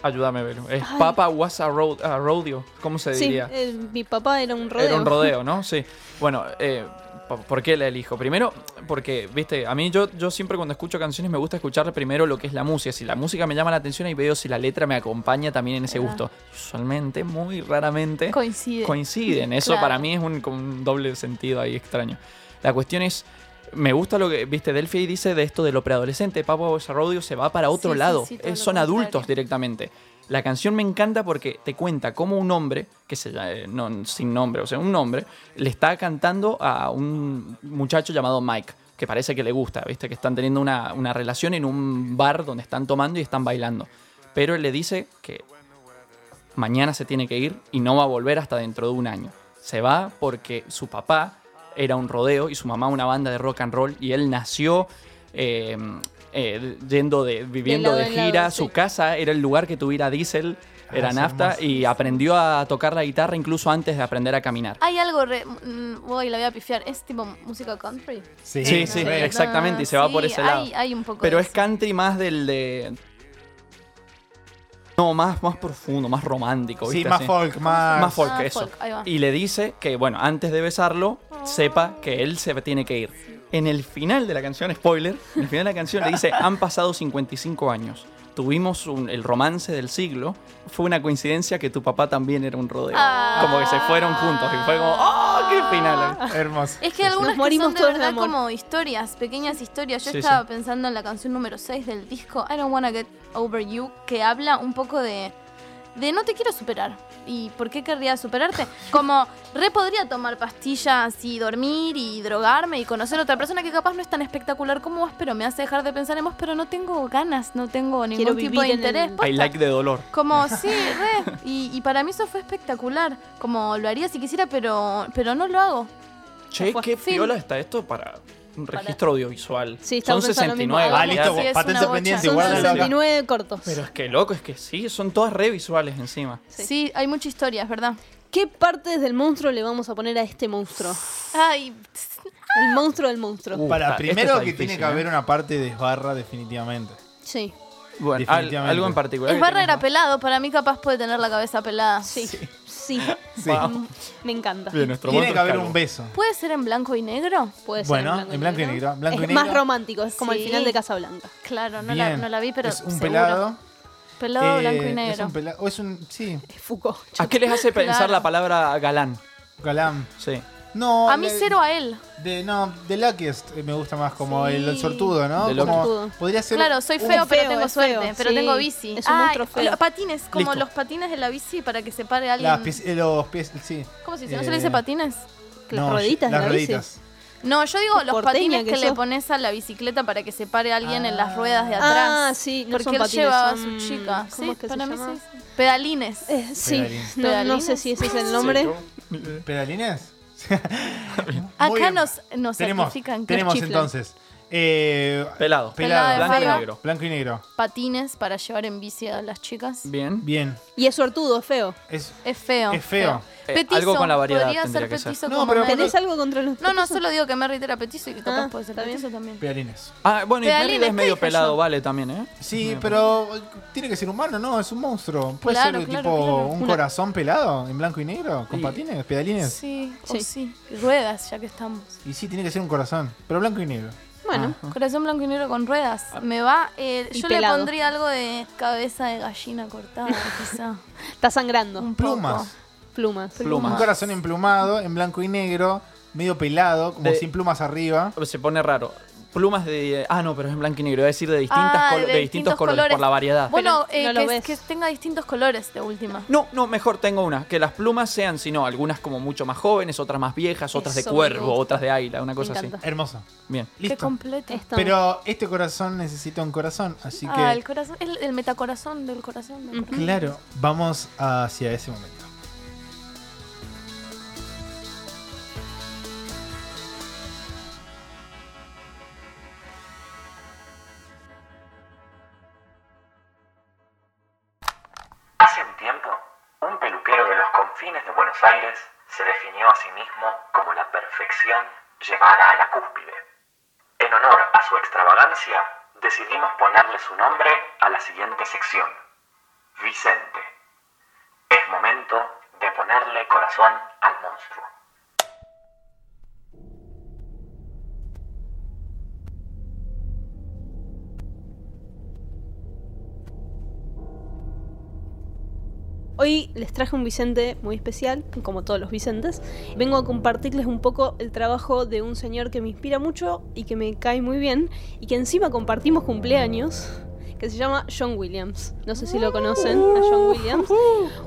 ayúdame, Belu. Es Ay. Papa was a, road, a rodeo. ¿Cómo se Sí, diría? eh, mi papá era un rodeo. Era un rodeo, ¿no? Sí. Bueno, eh, ¿por- ¿por qué la elijo? Primero, porque, viste, a mí yo, yo siempre cuando escucho canciones me gusta escuchar primero lo que es la música. Si la música me llama la atención y veo si la letra me acompaña también en ese gusto. Usualmente, muy raramente, Coincide. coinciden. Eso Claro. para mí es un, doble sentido ahí extraño. La cuestión es. Me gusta lo que, viste, Delphi dice de esto de lo preadolescente. Papo Desarrollo se va para otro Sí, lado. sí, Eh, son adultos directamente. La canción me encanta porque te cuenta cómo un hombre, que se eh, no, sin nombre, o sea, un hombre, le está cantando a un muchacho llamado Mike, que parece que le gusta, viste, que están teniendo una, una relación en un bar donde están tomando y están bailando. Pero él le dice que mañana se tiene que ir y no va a volver hasta dentro de un año. Se va porque su papá era un rodeo y su mamá una banda de rock and roll y él nació eh, eh, yendo de, viviendo de lado, gira. sí. Su casa era el lugar que tuviera diésel, era Ah, es nafta hermoso. y aprendió a tocar la guitarra incluso antes de aprender a caminar. Hay algo re. mm, Uy, la voy a pifiar. Es tipo música country. Sí, Sí, sí, exactamente, y se va por ese lado. Hay, hay un poco Pero de es eso. country más del de... No, más, más profundo, más romántico. Sí, más Así. folk, más. Más folk, Ah, eso. folk, ahí va. Y le dice que, bueno, antes de besarlo, sepa que él se tiene que ir. En el final de la canción, spoiler, en el final de la canción le dice, han pasado 55 años. Tuvimos un- el romance del siglo. Fue una coincidencia que tu papá también era un rodeo. Ah. Como que se fueron juntos y fue como, ¡oh, qué final! Hermoso. Es que algunas Nos que morimos son de verdad como historias, pequeñas historias. Yo Sí, estaba sí. pensando en la canción número 6 del disco I Don't Wanna Get Over You, que habla un poco de, de no te quiero superar. ¿Y por qué querría superarte? Como re podría tomar pastillas y dormir y drogarme y conocer a otra persona que capaz no es tan espectacular como vos, pero me hace dejar de pensar en vos, pero no tengo ganas, no tengo ningún Quiero tipo de el- interés. I Posta. like de dolor. Como, sí, re. Y, y para mí eso fue espectacular. Como lo haría si quisiera, pero, pero no lo hago. Che, qué Fin. piola está esto para registro audiovisual. Sí, son estaba pensando lo mismo. 69. Ah, listo, patente pendiente, Son guárdalo acá. 69 cortos. Pero es que loco, es que sí, son todas re visuales encima. Sí. Sí. hay mucha historia, es verdad. ¿Qué partes del monstruo le vamos a poner a este monstruo? Ay, El monstruo del monstruo. Uh, Para, está- primero que difícil, tiene que ¿eh? haber una parte de esbarra definitivamente. Sí, Bueno, al- algo en particular. que Esbarra era pelado, para mí capaz puede tener la cabeza pelada. sí, sí. Sí. Me encanta. Bien, nuestro Tiene que haber es calvo. un beso. ¿Puede ser en blanco y negro? Puede ser Bueno, en blanco y negro. Blanco es y más negro. romántico, es como el final de Casablanca. Claro, no, la, no la vi, pero Es un seguro. pelado. Pelado, eh, blanco y Es negro. un pelado. O es un. Sí, Es Foucault. ¿A qué les hace pensar Claro. la palabra galán? galán. Sí. No. A mí le- cero a él. De, no, de Luckiest eh, me gusta más como Sí. el, el sortudo, ¿no? De Como- Sortudo. podría ser. Claro, soy feo, pero feo, tengo suerte. feo, Pero sí. tengo bici. Es un Ay, monstruo feo. los patines, como Listo. los patines de la bici para que se pare alguien. Las pies- eh, los pies, sí. ¿Cómo se dice? ¿No Eh, se le dice patines? Las No, rueditas de las la bici. No, yo digo los patines que que, le pones a la bicicleta para que se pare alguien en las Ah. ruedas de atrás. Ah, sí, no porque son él patines, llevaba a su chica. ¿Cómo Sí, es que se mí llama? sí. Pedalines. Eh, sí, Pedalines. no, no sé si ese es el nombre. ¿Pedalines? Acá nos, nos tenemos, certifican que tenemos entonces Eh, Pelado. pelado. De Blanco y negro. Blanco y negro. Patines para llevar en bici a las chicas. Bien. Bien. Y es suertudo, es feo. Es, Es feo. Es feo. Eh, Petizo. algo con la variedad Podría tendría ser que ser. petizo No, como pero- Merry. ¿Tenés algo contra los No, no, petizos? solo digo que Merritt era petizo y que capaz Ah, puede ser está bien. petizo también. pedalines. Ah, bueno, y Pedalines, es ¿qué medio dije pelado, yo? vale, también, ¿eh? Sí, pero tiene que ser humano, ¿no? Es un monstruo. ¿Puede Claro, ser claro, tipo claro. un Una- corazón pelado en blanco y negro? ¿Con patines? ¿Pedalines? Sí, o Sí. sí. Ruedas, ya que estamos. Y sí, tiene que ser un corazón. Pero blanco y negro. Bueno, Corazón blanco y negro con ruedas. Me va. eh, yo pelado. le pondría algo de cabeza de gallina cortada, quizá. está sangrando. Un poco. Plumas. Plumas. Plumas. Un corazón emplumado en blanco y negro, medio pelado, como De- sin plumas arriba. Se pone raro. Plumas de. Ah, no, pero es en blanco y negro. Iba a decir de, distintas Ah, colo- de de, distintos, distintos colores, colores. por la variedad. Bueno, eh, no que, tenga distintos colores de última. No, no, mejor tengo una. Que las plumas sean, si no, algunas como mucho más jóvenes, otras más viejas, otras de Eso cuervo, otras de águila, una cosa así. Hermoso. Bien. Qué Listo. completo. Está- Pero este corazón necesita un corazón, así que... Ah, el corazón, el, el metacorazón del corazón. del corazón. Claro, vamos hacia ese momento. Definió a sí mismo como la perfección llevada a la cúspide. En honor a su extravagancia, decidimos ponerle su nombre a la siguiente sección. Vicente. Es momento de ponerle corazón al monstruo. Hoy les traje un Vicente muy especial, como todos los Vicentes. Vengo a compartirles un poco el trabajo de un señor que me inspira mucho y que me cae muy bien y que encima compartimos cumpleaños, que se llama John Williams. No sé si lo conocen, a John Williams.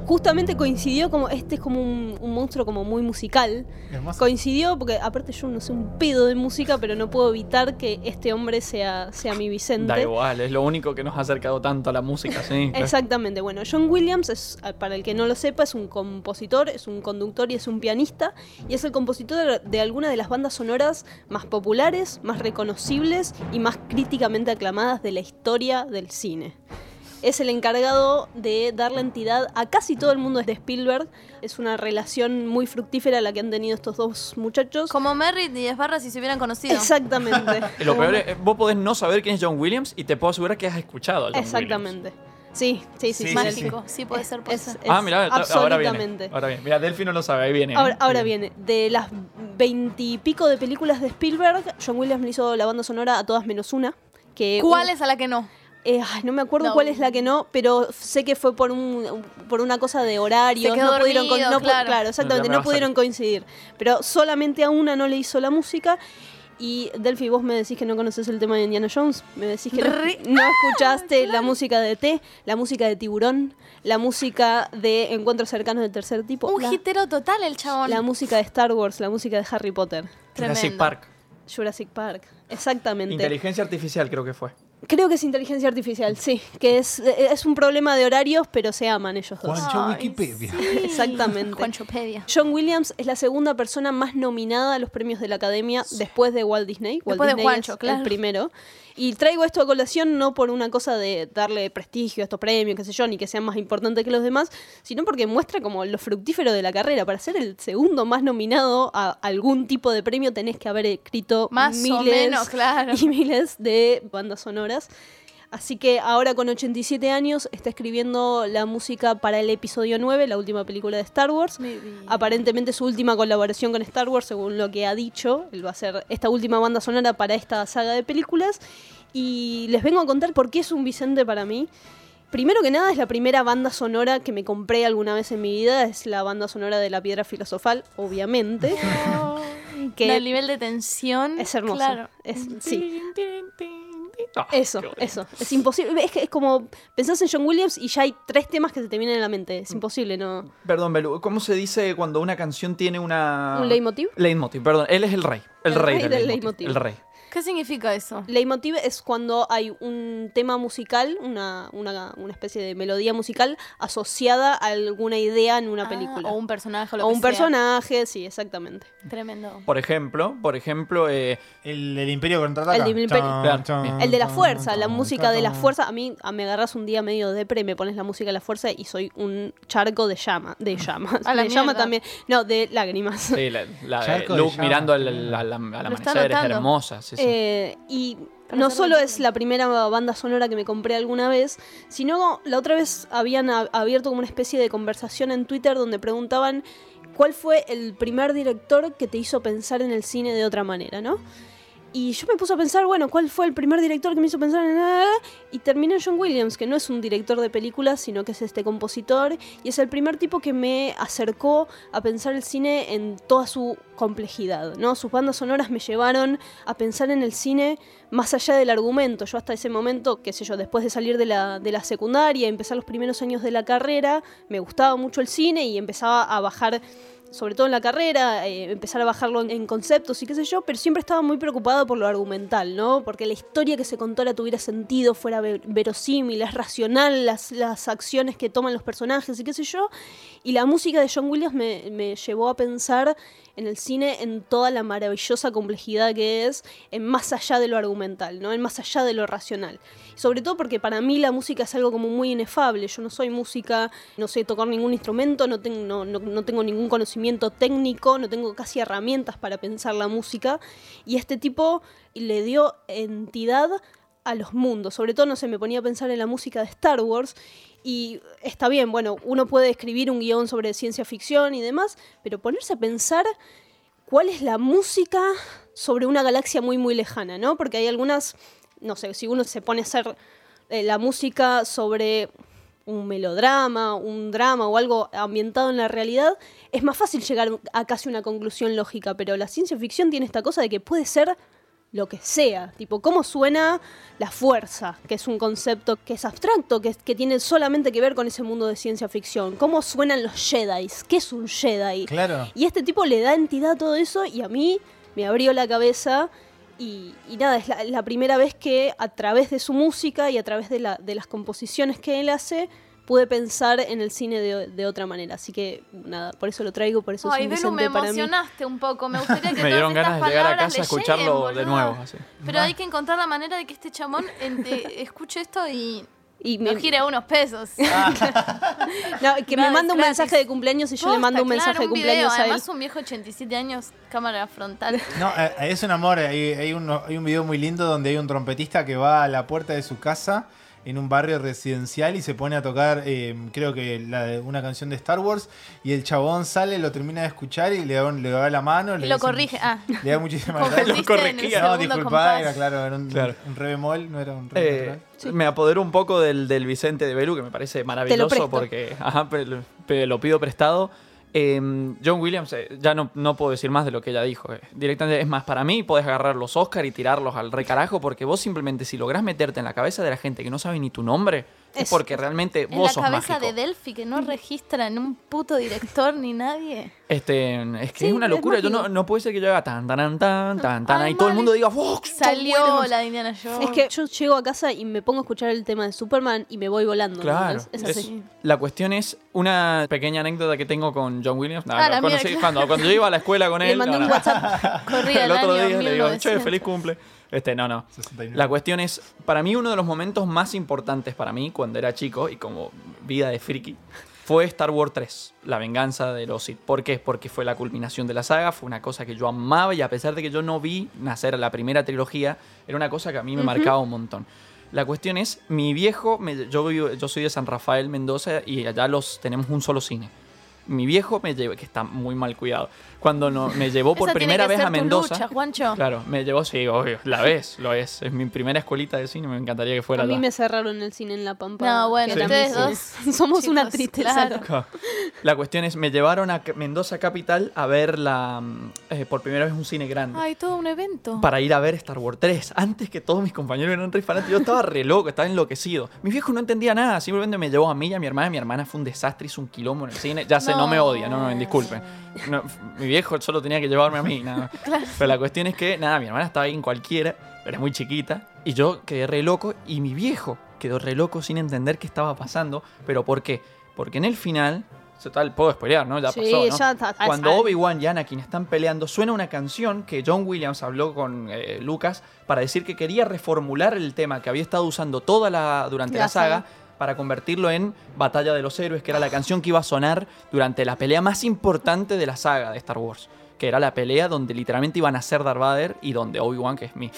Justamente coincidió como, este es como un, un monstruo como muy musical. Hermoso. Coincidió porque aparte yo no sé un pedo de música, pero no puedo evitar que este hombre sea, sea mi Vicente. Da igual, es lo único que nos ha acercado tanto a la música, sí. Exactamente, bueno, John Williams es, para el que no lo sepa, es un compositor, es un conductor y es un pianista, y es el compositor de algunas de las bandas sonoras más populares, más reconocibles y más críticamente aclamadas de la historia del cine. Es el encargado de dar la entidad a casi todo el mundo de Spielberg. Es una relación muy fructífera la que han tenido estos dos muchachos. Como Merritt y Esbarra si se hubieran conocido. Exactamente. Lo peor es, vos podés no saber quién es John Williams y te puedo asegurar que has escuchado a John Williams. Exactamente. Sí, sí, sí. Sí, sí, Mágico, sí, puede Es- ser, puede es- ser. es Ah, mira, ahora viene. absolutamente. Ahora viene. Mira, Delphi no lo sabe, ahí viene. ¿eh? Ahora, ahora viene, de las veintipico de películas de Spielberg, John Williams le hizo la banda sonora a todas menos una. Que ¿Cuál es a la que no? Eh, ay, no me acuerdo No. cuál es la que no, pero sé que fue por un por una cosa de horarios. Quedó no pudieron no claro. exactamente, no pudieron coincidir. Pero solamente a una no le hizo la música. Y Delphi, vos me decís que no conoces el tema de Indiana Jones. Me decís que no, Re- no escuchaste la música de T, la música de Tiburón, la música de Encuentros cercanos del tercer tipo. Un la- hitero total el chabón. la música de Star Wars, la música de Harry Potter, Jurassic. Park. Jurassic Park. Exactamente. Inteligencia artificial creo que fue. Creo que es inteligencia artificial, sí. Que es, es un problema de horarios, pero se aman ellos dos. Juancho Ay, Wikipedia. sí. Exactamente. Juanchopedia. John Williams es la segunda persona más nominada a los premios de la Academia después de Walt Disney. Walt Después de Disney Juancho, es claro. el primero. Y traigo esto a colación no por una cosa de darle prestigio a estos premios, qué sé yo, ni que sean más importantes que los demás, sino porque muestra como lo fructífero de la carrera. Para ser el segundo más nominado a algún tipo de premio tenés que haber escrito Más miles o menos, claro. y miles de bandas sonoras. Así que ahora con 87 años está escribiendo la música para el episodio 9, la última película de Star Wars. Vida. Aparentemente su última colaboración con Star Wars, según lo que ha dicho. Él va a hacer esta última banda sonora para esta saga de películas. Y les vengo a contar por qué es un Vicente para mí. Primero que nada, es la primera banda sonora que me compré alguna vez en mi vida. Es la banda sonora de La Piedra Filosofal, obviamente. que el nivel de tensión. es hermoso. Claro. Es- sí. Ah, Eso, eso. Es imposible. Es que es como. Pensás en John Williams y ya hay tres temas que se te vienen a la mente. Es imposible, ¿no? Perdón, Belu, ¿cómo se dice cuando una canción tiene una... ¿Un leitmotiv? Leitmotiv, perdón. Él es el rey. El, El rey, rey del, del leitmotiv. leitmotiv. El rey. ¿Qué significa eso? Leitmotiv es cuando hay un tema musical, una, una, una especie de melodía musical asociada a alguna idea en una Ah, película. o un personaje o lo O que un sea. personaje, sí, exactamente. Tremendo. Por ejemplo, por ejemplo, eh, El, el Imperio contraataca. El. Chan, chan, bien. El de la chan, fuerza, la música de la fuerza. A mí a- me agarras un día medio depre me pones la música de la fuerza y soy un charco de llama. De llamas. A la de llama también. No, de lágrimas. sí, la, la- eh, de Luke mirando al, al- al- al amanecer es hermosa. sí. Eh, y no solo es la primera banda sonora que me compré alguna vez, sino la otra vez habían abierto como una especie de conversación en Twitter donde preguntaban cuál fue el primer director que te hizo pensar en el cine de otra manera, ¿no? Y yo me puse a pensar, bueno, ¿cuál fue el primer director que me hizo pensar en nada? Y terminé en John Williams, que no es un director de películas, sino que es este compositor. Y es el primer tipo que me acercó a pensar el cine en toda su complejidad, ¿no? Sus bandas sonoras me llevaron a pensar en el cine más allá del argumento. Yo hasta ese momento, qué sé yo, después de salir de la, de la secundaria, empezar los primeros años de la carrera, me gustaba mucho el cine y empezaba a bajar sobre todo en la carrera, eh, empezar a bajarlo en, conceptos y qué sé yo, pero siempre estaba muy preocupado por lo argumental, ¿no? Porque la historia que se contara tuviera sentido, fuera ve- verosímil, es racional, las, las acciones que toman los personajes y qué sé yo. Y la música de John Williams me, me llevó a pensar en el cine en toda la maravillosa complejidad que es, en más allá de lo argumental, ¿no? En más allá de lo racional. Sobre todo porque para mí la música es algo como muy inefable. Yo no soy música, no sé tocar ningún instrumento, no, tengo no, no- no tengo ningún conocimiento técnico, no tengo casi herramientas para pensar la música. Y este tipo le dio entidad a los mundos. Sobre todo, no sé, me ponía a pensar en la música de Star Wars. Y está bien, bueno, uno puede escribir un guion sobre ciencia ficción y demás, pero ponerse a pensar cuál es la música sobre una galaxia muy, muy lejana, ¿no? Porque hay algunas, no sé, si uno se pone a hacer eh, la música sobre un melodrama, un drama o algo ambientado en la realidad, es más fácil llegar a casi una conclusión lógica, pero la ciencia ficción tiene esta cosa de que puede ser lo que sea, tipo cómo suena la fuerza, que es un concepto que es abstracto, que, es- que tiene solamente que ver con ese mundo de ciencia ficción, cómo suenan los Jedi, qué es un Jedi, Claro. y este tipo le da entidad a todo eso y a mí me abrió la cabeza y, y nada, es la, la primera vez que a través de su música y a través de, la- de las composiciones que él hace, pude pensar en el cine de, de otra manera. Así que nada, por eso lo traigo, por eso Ay, es un Belu, me emocionaste un poco. Me gustaría que Me dieron todas ganas estas de llegar a casa a le escucharlo lleguen, de nuevo. así. Pero hay que encontrar la manera de que este chamón ente- escuche esto y Y me me, gire unos pesos. no, que me Gratis, mande un gratis. mensaje de cumpleaños y yo le Posta, mando un claro, mensaje de un video. cumpleaños a él. Además, un viejo de 87 años, cámara frontal. No, eh, es un amor. Hay, hay un, hay un video muy lindo donde hay un trompetista que va a la puerta de su casa en un barrio residencial y se pone a tocar, eh, creo que la de- una canción de Star Wars. Y el chabón sale, lo termina de escuchar y le da, le da la mano. Y le lo dice- corrige. Ah, Le da muchísimas gracias. en el No, disculpa, era claro, era un, Claro. un re bemol, no era un re Eh, natural. Me apoderó un poco del, del Vicente de Belú, que me parece maravilloso porque ajá, pe- lo, pe- lo pido prestado. Eh, John Williams, eh, ya no, no puedo decir más de lo que ella dijo. eh. Directamente, es más, para mí podés agarrar los Oscar y tirarlos al recarajo porque vos simplemente si lográs meterte en la cabeza de la gente que no sabe ni tu nombre, es porque realmente en vos la sos cabeza mágico. de Delphi que no registra en un puto director ni nadie. Este, es que Sí, es una es locura. Yo no, no puede ser que yo haga tan, tan, tan, tan, tan, y todo el mundo diga, "Fox, John Salió Williams". la de Indiana Jones. Es que yo llego a casa y me pongo a escuchar el tema de Superman y me voy volando. Claro. ¿entendés? Es Es- así. la cuestión es una pequeña anécdota que tengo con John Williams. No, Ah, lo la conocí mía, cuando, cuando yo iba a la escuela con Le él. mandé no, un no. WhatsApp. Corría el el otro año día le digo, che, 1900. feliz cumple. Este, no, no. 69. La cuestión es, para mí uno de los momentos más importantes para mí cuando era chico y como vida de friki fue Star Wars 3, La venganza de los Sith. ¿Por qué? Porque fue la culminación de la saga, fue una cosa que yo amaba y a pesar de que yo no vi nacer la primera trilogía, era una cosa que a mí me marcaba un montón. La cuestión es, mi viejo, me- yo, vivo- yo soy de San Rafael, Mendoza, y allá los tenemos un solo cine. Mi viejo me llevó, que está muy mal cuidado, cuando no, me llevó por Esa tiene primera que vez ser a tu Mendoza. lucha, Juancho. Claro, me llevó, sí, obvio, la ves, lo es. Es mi primera escuelita de cine, me encantaría que fuera A mí allá. me cerraron el cine en La Pampa. No, bueno, ustedes dos. Somos una chicos, tristeza. claro. La cuestión es, me llevaron a Mendoza Capital a ver la, eh, por primera vez un cine grande. Ay, todo un evento. Para ir a ver Star Wars 3. Antes que todos mis compañeros eran re fanáticos. Yo estaba re loco, estaba enloquecido. Mi viejo no entendía nada. Simplemente me llevó a mí y a mi hermana. Mi hermana fue un desastre, hizo un quilombo en el cine. Ya sé sé, no, me odia, no, no, disculpen. No, mi viejo solo tenía que llevarme a mí, nada. Pero la cuestión es que, nada, mi hermana estaba ahí en cualquiera, era muy chiquita, y yo quedé re loco, y mi viejo quedó re loco sin entender qué estaba pasando. ¿Pero por qué? Porque en el final, total, puedo spoilear, ¿no? Ya Sí, pasó, ¿no? ya está- Cuando ah, Obi-Wan y Anakin están peleando, suena una canción que John Williams habló con eh, Lucas para decir que quería reformular el tema que había estado usando toda la durante la, La saga, saga. Para convertirlo en Batalla de los Héroes, que era la canción que iba a sonar durante la pelea más importante de la saga de Star Wars. Que era la pelea donde literalmente iban a ser Darth Vader y donde Obi-Wan, que es mi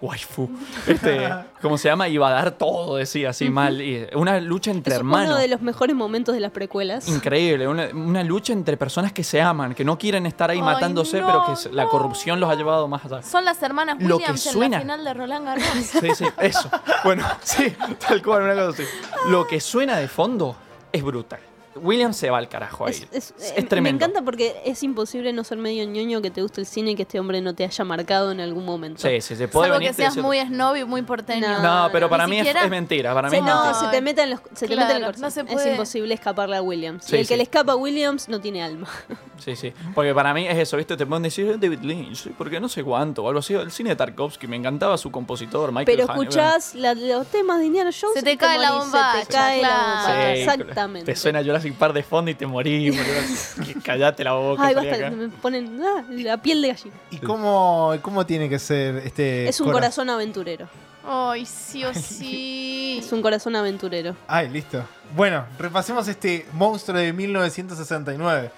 waifu, este, ¿cómo se llama? Iba a dar todo, decía así mal. Y una lucha entre Es hermanos. uno de los mejores momentos de las precuelas. Increíble, una, una lucha entre personas que se aman, que no quieren estar ahí Ay, matándose, no, pero que la corrupción los ha llevado más allá. Son las hermanas Lo que Williams en suena. la final de Roland Garros. Sí, sí, eso. Bueno, sí, tal cual, una cosa así. Lo que suena de fondo es brutal. William se va al carajo ahí. Es, es- Es, eh, me tremendo. encanta porque es imposible no ser medio ñoño que te guste el cine y que este hombre no te haya marcado en algún momento. Sí, sí, se puede Salvo venir. que seas muy snob y muy porteño. No, No, pero para mí es, siquiera- es mentira. Para mí Sí, es no, mentira. se te mete en los, se te mete en no se Es puede. imposible escaparle a Williams. Sí, y el que le escapa a Williams no tiene alma. Sí, sí. Porque para mí es eso, ¿viste? Te pueden decir "Eh, David Lynch, porque no sé cuánto, o algo así. El cine de Tarkovsky, me encantaba su compositor, Michael Pero escuchás la- los temas de Indiana Jones Se te cae la bombacha, Se te cae la bombacha, Sí, exactamente. Te suena Jurassic Park de fondo y te morís, boludo. Callate la boca. Ay, basta, acá. me ponen ah, la piel de gallina. ¿Y cómo, cómo tiene que ser este Es un cora- corazón aventurero. Ay, sí o sí. Es un corazón aventurero. Ay, listo. Bueno, repasemos este monstruo de 1969.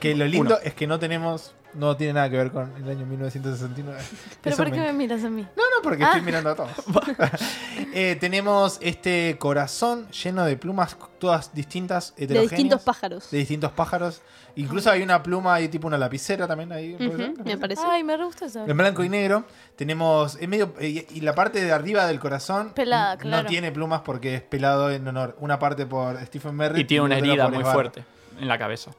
Que lo lindo Uno. es que no tenemos. No tiene nada que ver con el año 1969. ¿Pero Eso por qué me- me miras a mí? No, no, porque Ah. estoy mirando a todos. Eh, tenemos este corazón lleno de plumas, todas distintas, De heterogéneas. distintos pájaros. de distintos pájaros. Incluso hay una pluma ahí, tipo una lapicera también ahí. me parece. Ay, me gusta eso. En blanco y negro. Tenemos. En medio, eh, y la parte de arriba del corazón. Pelada, claro. No tiene plumas porque es pelado en honor. Una parte por Stephen Merritt. Y tiene una herida muy fuerte en la cabeza.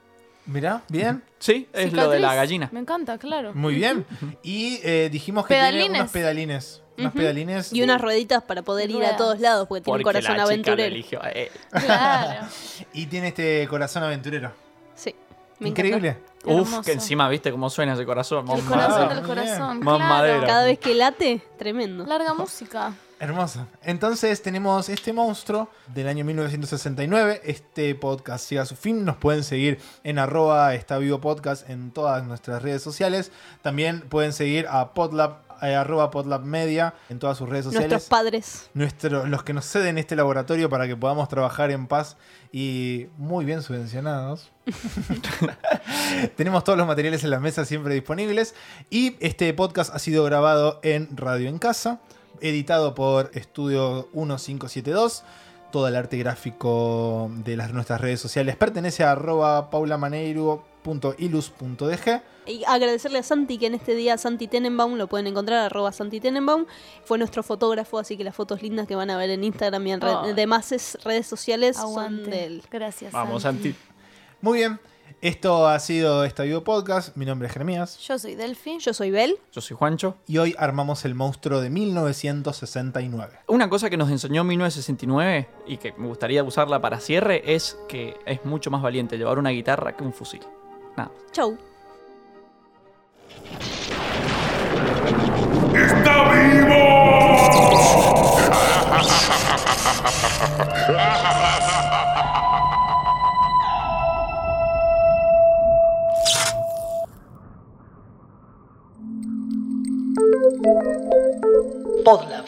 Mirá, bien. Sí, es lo de la gallina. Me encanta, claro. Muy bien. Y eh, dijimos que tiene Pedalines. unos pedalines. Unos Ujú. pedalines. Y unas rueditas para poder ir a todos lados porque tiene un corazón la chica lo aventurero. eligió a él. Claro. Y tiene este corazón aventurero. Sí. me Increíble. Uf, hermoso. que encima viste cómo suena ese corazón. El mamá. corazón del corazón. Más claro. madera. Cada vez que late, tremendo. Larga música. Hermoso. Entonces tenemos este monstruo del año 1969. Este podcast llega a su fin. Nos pueden seguir en arroba está vivo podcast en todas nuestras redes sociales. También pueden seguir a Podlab, eh, arroba Podlab Media en todas sus redes sociales. Nuestros padres. Nuestro- los que nos ceden este laboratorio para que podamos trabajar en paz y muy bien subvencionados. Tenemos todos los materiales en la mesa siempre disponibles. Y este podcast ha sido grabado en Radio en Casa, editado por Estudio 1572. Todo el arte gráfico de las, nuestras redes sociales pertenece a arroba paulamanairo.ilus.dg. Y agradecerle a Santi que en este día Santi Tenenbaum lo pueden encontrar arroba Santi Tenenbaum. Fue nuestro fotógrafo, así que las fotos lindas que van a ver en Instagram y en demás es- redes sociales son Aguante. de él. Gracias. Vamos, Santi. Santi. Muy bien, esto ha sido Estadio Podcast. Mi nombre es Jeremías. Yo soy Delphi. Yo soy Bel. Yo soy Juancho. Y hoy armamos el monstruo de 1969. Una cosa que nos enseñó 1969 y que me gustaría usarla para cierre es que es mucho más valiente llevar una guitarra que un fusil. Nada. Chau. ¡Está vivo! تظلم